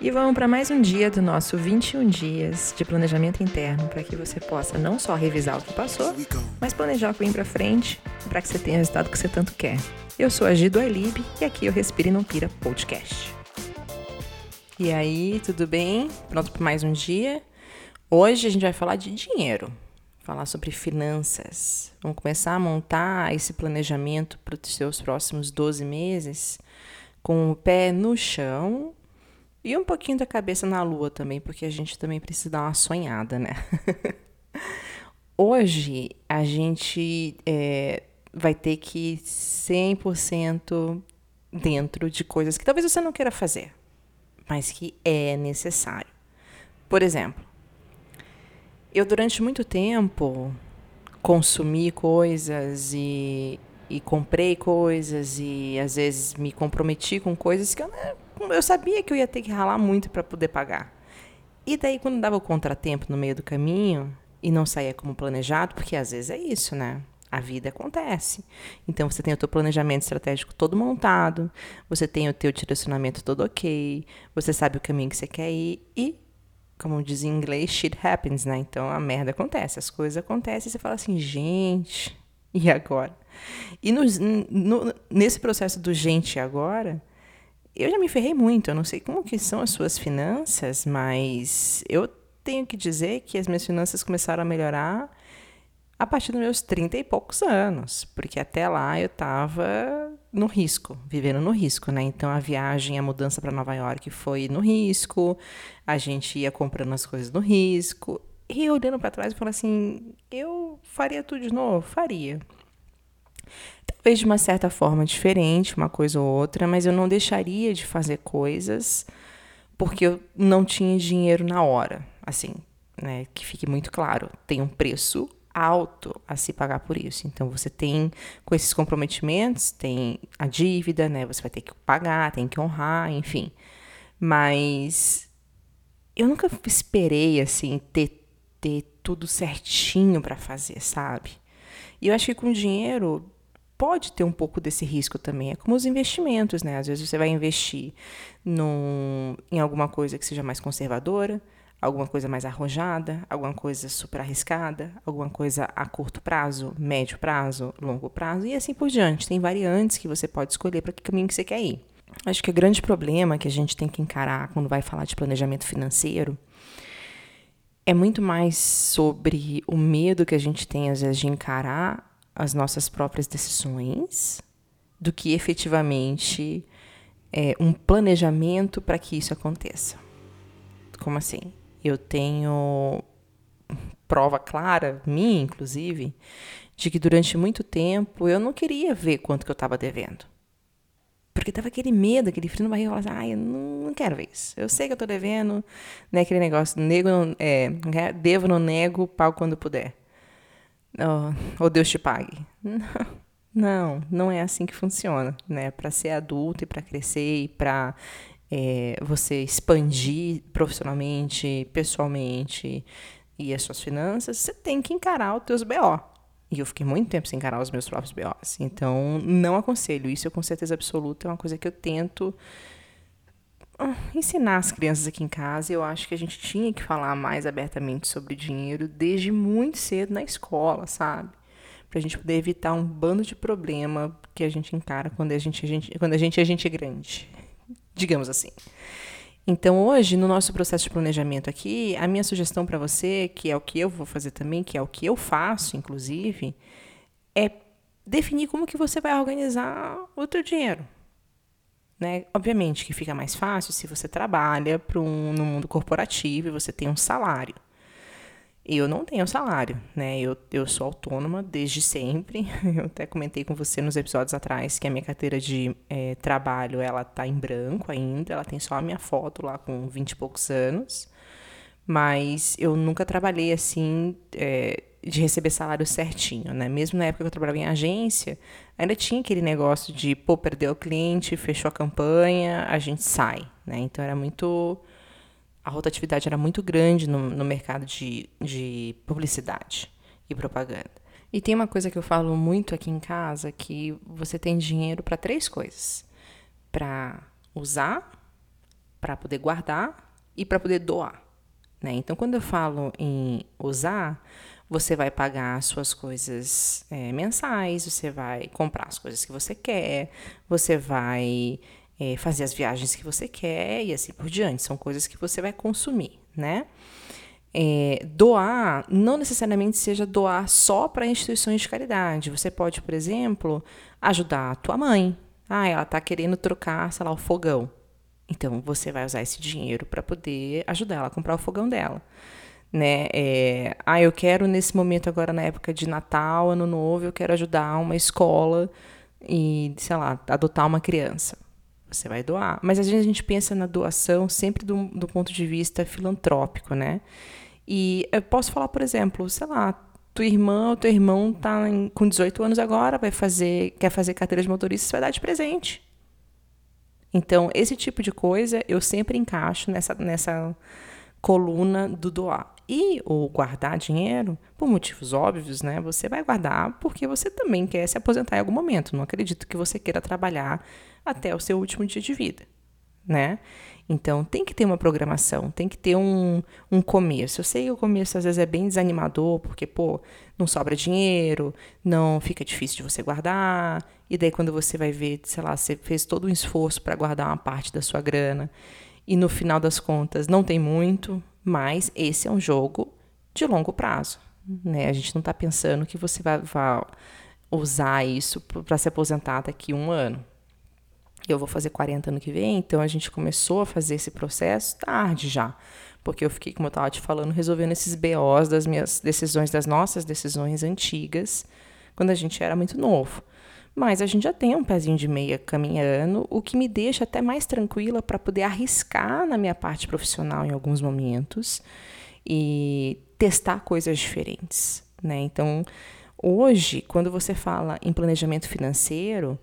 E vamos para mais um dia do nosso 21 dias de planejamento interno para que você possa não só revisar o que passou, mas planejar o que vem para frente para que você tenha o resultado que você tanto quer. Eu sou a Gido e aqui eu Respiro e Não Pira Podcast. E aí, tudo bem? Pronto para mais um dia? Hoje a gente vai falar de dinheiro, falar sobre finanças. Vamos começar a montar esse planejamento para os seus próximos 12 meses com o pé no chão e um pouquinho da cabeça na lua também, porque a gente também precisa dar uma sonhada, né? Hoje a gente é, vai ter que ir 100% dentro de coisas que talvez você não queira fazer, mas que é necessário. Por exemplo, eu durante muito tempo consumi coisas e, e comprei coisas e às vezes me comprometi com coisas que eu não eu sabia que eu ia ter que ralar muito para poder pagar. E daí, quando dava o contratempo no meio do caminho e não saía como planejado, porque às vezes é isso, né? A vida acontece. Então você tem o teu planejamento estratégico todo montado, você tem o teu direcionamento todo ok, você sabe o caminho que você quer ir e, como diz em inglês, shit happens, né? Então a merda acontece, as coisas acontecem e você fala assim, gente, e agora? E no, no, nesse processo do gente agora, eu já me ferrei muito, eu não sei como que são as suas finanças, mas eu tenho que dizer que as minhas finanças começaram a melhorar a partir dos meus 30 e poucos anos, porque até lá eu estava no risco, vivendo no risco, né? Então a viagem, a mudança para Nova York foi no risco, a gente ia comprando as coisas no risco, e olhando para trás eu falo assim, eu faria tudo de novo? Faria. Talvez de uma certa forma diferente, uma coisa ou outra, mas eu não deixaria de fazer coisas porque eu não tinha dinheiro na hora. Assim, né? Que fique muito claro, tem um preço alto a se pagar por isso. Então você tem com esses comprometimentos, tem a dívida, né? Você vai ter que pagar, tem que honrar, enfim. Mas eu nunca esperei assim ter ter tudo certinho para fazer, sabe? E eu acho que com dinheiro pode ter um pouco desse risco também. É como os investimentos, né? Às vezes você vai investir num, em alguma coisa que seja mais conservadora, alguma coisa mais arrojada, alguma coisa super arriscada, alguma coisa a curto prazo, médio prazo, longo prazo e assim por diante. Tem variantes que você pode escolher para que caminho que você quer ir. Acho que o grande problema que a gente tem que encarar quando vai falar de planejamento financeiro é muito mais sobre o medo que a gente tem às vezes de encarar as nossas próprias decisões do que efetivamente é, um planejamento para que isso aconteça. Como assim? Eu tenho prova clara, minha inclusive, de que durante muito tempo eu não queria ver quanto que eu estava devendo. Porque tava aquele medo, aquele frio no barriga, eu falava assim, ah, eu não, quero ver isso. Eu sei que eu tô devendo, né, aquele negócio, nego não, é, devo, não nego, pago quando puder oh, ou Deus te pague. Não, não é assim que funciona, né? Para ser adulto e para crescer e para é, você expandir profissionalmente, pessoalmente e as suas finanças, você tem que encarar os teus BO. E eu fiquei muito tempo sem encarar os meus próprios BOs. Então, não aconselho. Isso, eu, com certeza absoluta, é uma coisa que eu tento ensinar as crianças aqui em casa. Eu acho que a gente tinha que falar mais abertamente sobre dinheiro desde muito cedo na escola, sabe? Pra gente poder evitar um bando de problema que a gente encara quando a gente, a gente, quando a gente é gente grande. Digamos assim. Então, hoje, no nosso processo de planejamento aqui, a minha sugestão para você, que é o que eu vou fazer também, que é o que eu faço, inclusive, é definir como que você vai organizar o teu dinheiro. Né? Obviamente que fica mais fácil se você trabalha para um, no mundo corporativo e você tem um salário. Eu não tenho salário, né? Eu, eu sou autônoma desde sempre. Eu até comentei com você nos episódios atrás que a minha carteira de é, trabalho ela tá em branco ainda. Ela tem só a minha foto lá com 20 e poucos anos. Mas eu nunca trabalhei assim é, de receber salário certinho, né? Mesmo na época que eu trabalhava em agência, ainda tinha aquele negócio de, pô, perdeu o cliente, fechou a campanha, a gente sai, né? Então era muito. A rotatividade era muito grande no, no mercado de, de publicidade e propaganda. E tem uma coisa que eu falo muito aqui em casa, que você tem dinheiro para três coisas: para usar, para poder guardar e para poder doar. Né? Então, quando eu falo em usar, você vai pagar suas coisas é, mensais, você vai comprar as coisas que você quer, você vai é, fazer as viagens que você quer e assim por diante. São coisas que você vai consumir, né? É, doar não necessariamente seja doar só para instituições de caridade. Você pode, por exemplo, ajudar a tua mãe. Ah, ela está querendo trocar, sei lá, o fogão. Então você vai usar esse dinheiro para poder ajudar ela a comprar o fogão dela. Né? É, ah, eu quero nesse momento agora na época de Natal, Ano Novo, eu quero ajudar uma escola e, sei lá, adotar uma criança. Você vai doar. Mas às vezes a gente pensa na doação sempre do, do ponto de vista filantrópico, né? E eu posso falar, por exemplo, sei lá, tua irmã ou teu irmão tá com 18 anos agora, vai fazer, quer fazer carteira de motorista, você vai dar de presente. Então, esse tipo de coisa eu sempre encaixo nessa, nessa coluna do doar. E o guardar dinheiro, por motivos óbvios, né? Você vai guardar porque você também quer se aposentar em algum momento. Não acredito que você queira trabalhar até o seu último dia de vida, né? Então, tem que ter uma programação, tem que ter um, um começo. Eu sei que o começo às vezes é bem desanimador, porque, pô, não sobra dinheiro, não fica difícil de você guardar, e daí quando você vai ver, sei lá, você fez todo um esforço para guardar uma parte da sua grana, e no final das contas não tem muito, mas esse é um jogo de longo prazo. Né? A gente não está pensando que você vai, vai usar isso para se aposentar daqui um ano eu vou fazer 40 ano que vem, então a gente começou a fazer esse processo tarde já. Porque eu fiquei, como eu estava te falando, resolvendo esses BOs das minhas decisões, das nossas decisões antigas, quando a gente era muito novo. Mas a gente já tem um pezinho de meia caminhando, o que me deixa até mais tranquila para poder arriscar na minha parte profissional em alguns momentos e testar coisas diferentes. Né? Então, hoje, quando você fala em planejamento financeiro,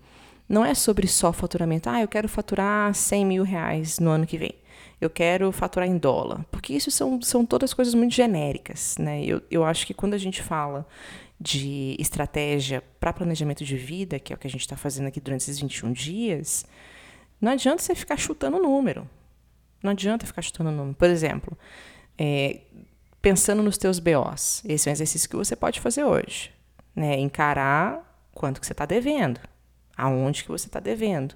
não é sobre só faturamento. Ah, eu quero faturar 100 mil reais no ano que vem. Eu quero faturar em dólar. Porque isso são, são todas coisas muito genéricas. Né? Eu, eu acho que quando a gente fala de estratégia para planejamento de vida, que é o que a gente está fazendo aqui durante esses 21 dias, não adianta você ficar chutando número. Não adianta ficar chutando número. Por exemplo, é, pensando nos teus BOs, esse é um exercício que você pode fazer hoje. Né? Encarar quanto que você está devendo aonde que você está devendo,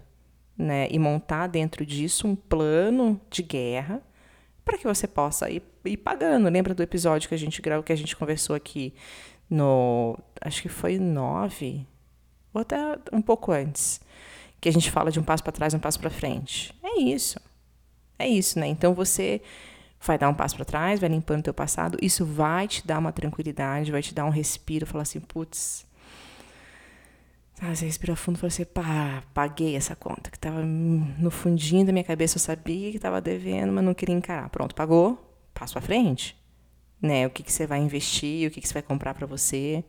né? E montar dentro disso um plano de guerra para que você possa ir, ir pagando. Lembra do episódio que a gente gravou, que a gente conversou aqui no, acho que foi nove, ou até um pouco antes, que a gente fala de um passo para trás, um passo para frente. É isso. É isso, né? Então você vai dar um passo para trás, vai limpando o teu passado, isso vai te dar uma tranquilidade, vai te dar um respiro, falar assim, putz, ah, você respira fundo e fala assim, pá, paguei essa conta, que estava no fundinho da minha cabeça, eu sabia que estava devendo, mas não queria encarar. Pronto, pagou, passo à frente. Né? O que, que você vai investir, o que, que você vai comprar para você.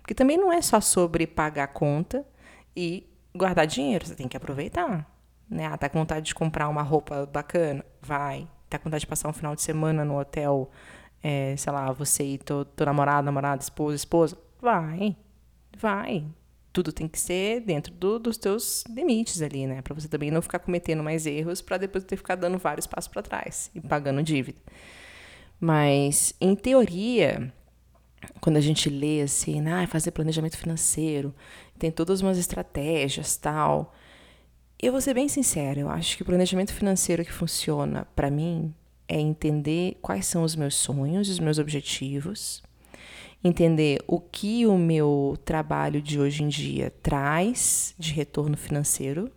Porque também não é só sobre pagar a conta e guardar dinheiro, você tem que aproveitar. Né? Ah, tá com vontade de comprar uma roupa bacana? Vai. Tá com vontade de passar um final de semana no hotel, é, sei lá, você e teu, namorado, namorada, esposa, esposa? Vai. Vai tudo tem que ser dentro do, dos teus limites ali, né? Para você também não ficar cometendo mais erros para depois ter ficar dando vários passos para trás e pagando dívida. Mas, em teoria, quando a gente lê assim, ah, fazer planejamento financeiro, tem todas umas estratégias, tal. Eu vou ser bem sincera, eu acho que o planejamento financeiro que funciona para mim é entender quais são os meus sonhos, os meus objetivos, entender o que o meu trabalho de hoje em dia traz de retorno financeiro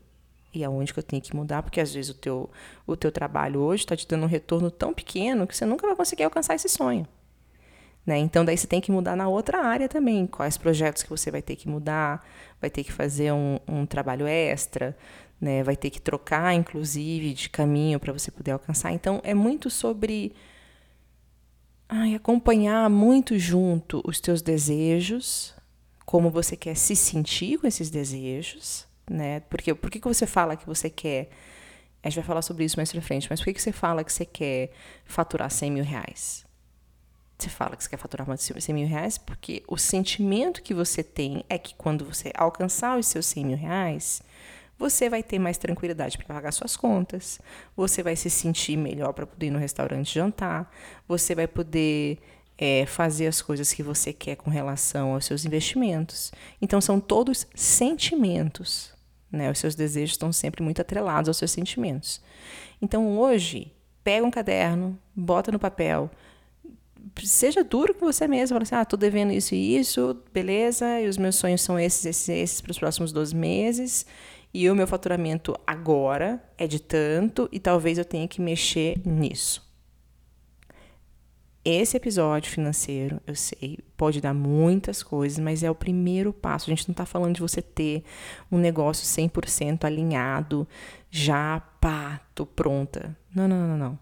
e aonde que eu tenho que mudar, porque às vezes o teu, o teu trabalho hoje está te dando um retorno tão pequeno que você nunca vai conseguir alcançar esse sonho. Né? Então, daí você tem que mudar na outra área também. Quais projetos que você vai ter que mudar, vai ter que fazer um, um trabalho extra, né? vai ter que trocar, inclusive, de caminho para você poder alcançar. Então, é muito sobre Ai, acompanhar muito junto os teus desejos, como você quer se sentir com esses desejos, né? Porque por que, que você fala que você quer? A gente vai falar sobre isso mais pra frente, mas por que, que você fala que você quer faturar 100 mil reais? Você fala que você quer faturar 100 mil reais porque o sentimento que você tem é que quando você alcançar os seus 100 mil reais, você vai ter mais tranquilidade para pagar suas contas, você vai se sentir melhor para poder ir no restaurante jantar, você vai poder é, fazer as coisas que você quer com relação aos seus investimentos. Então, são todos sentimentos. Né? Os seus desejos estão sempre muito atrelados aos seus sentimentos. Então, hoje, pega um caderno, bota no papel, seja duro com você mesmo, fala assim, ah, tô devendo isso e isso, beleza, e os meus sonhos são esses, esses, esses para os próximos 12 meses, e o meu faturamento agora é de tanto, e talvez eu tenha que mexer nisso. Esse episódio financeiro, eu sei, pode dar muitas coisas, mas é o primeiro passo. A gente não está falando de você ter um negócio 100% alinhado, já, pá, tô pronta. Não, não, não, não.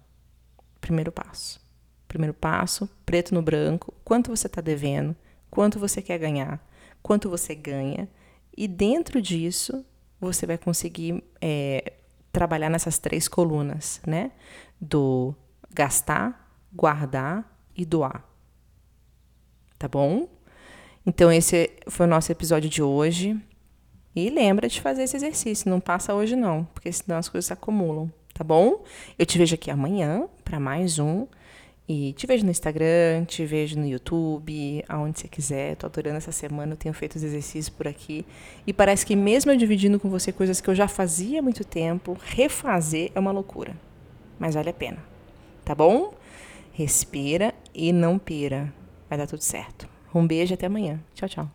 Primeiro passo. Primeiro passo, preto no branco, quanto você está devendo, quanto você quer ganhar, quanto você ganha, e dentro disso você vai conseguir é, trabalhar nessas três colunas, né? Do gastar, guardar e doar. Tá bom? Então, esse foi o nosso episódio de hoje. E lembra de fazer esse exercício, não passa hoje não, porque senão as coisas se acumulam, tá bom? Eu te vejo aqui amanhã para mais um. E te vejo no Instagram, te vejo no YouTube, aonde você quiser. Tô adorando essa semana, eu tenho feito os exercícios por aqui. E parece que mesmo eu dividindo com você coisas que eu já fazia há muito tempo, refazer é uma loucura. Mas vale a pena. Tá bom? Respira e não pira. Vai dar tudo certo. Um beijo até amanhã. Tchau, tchau.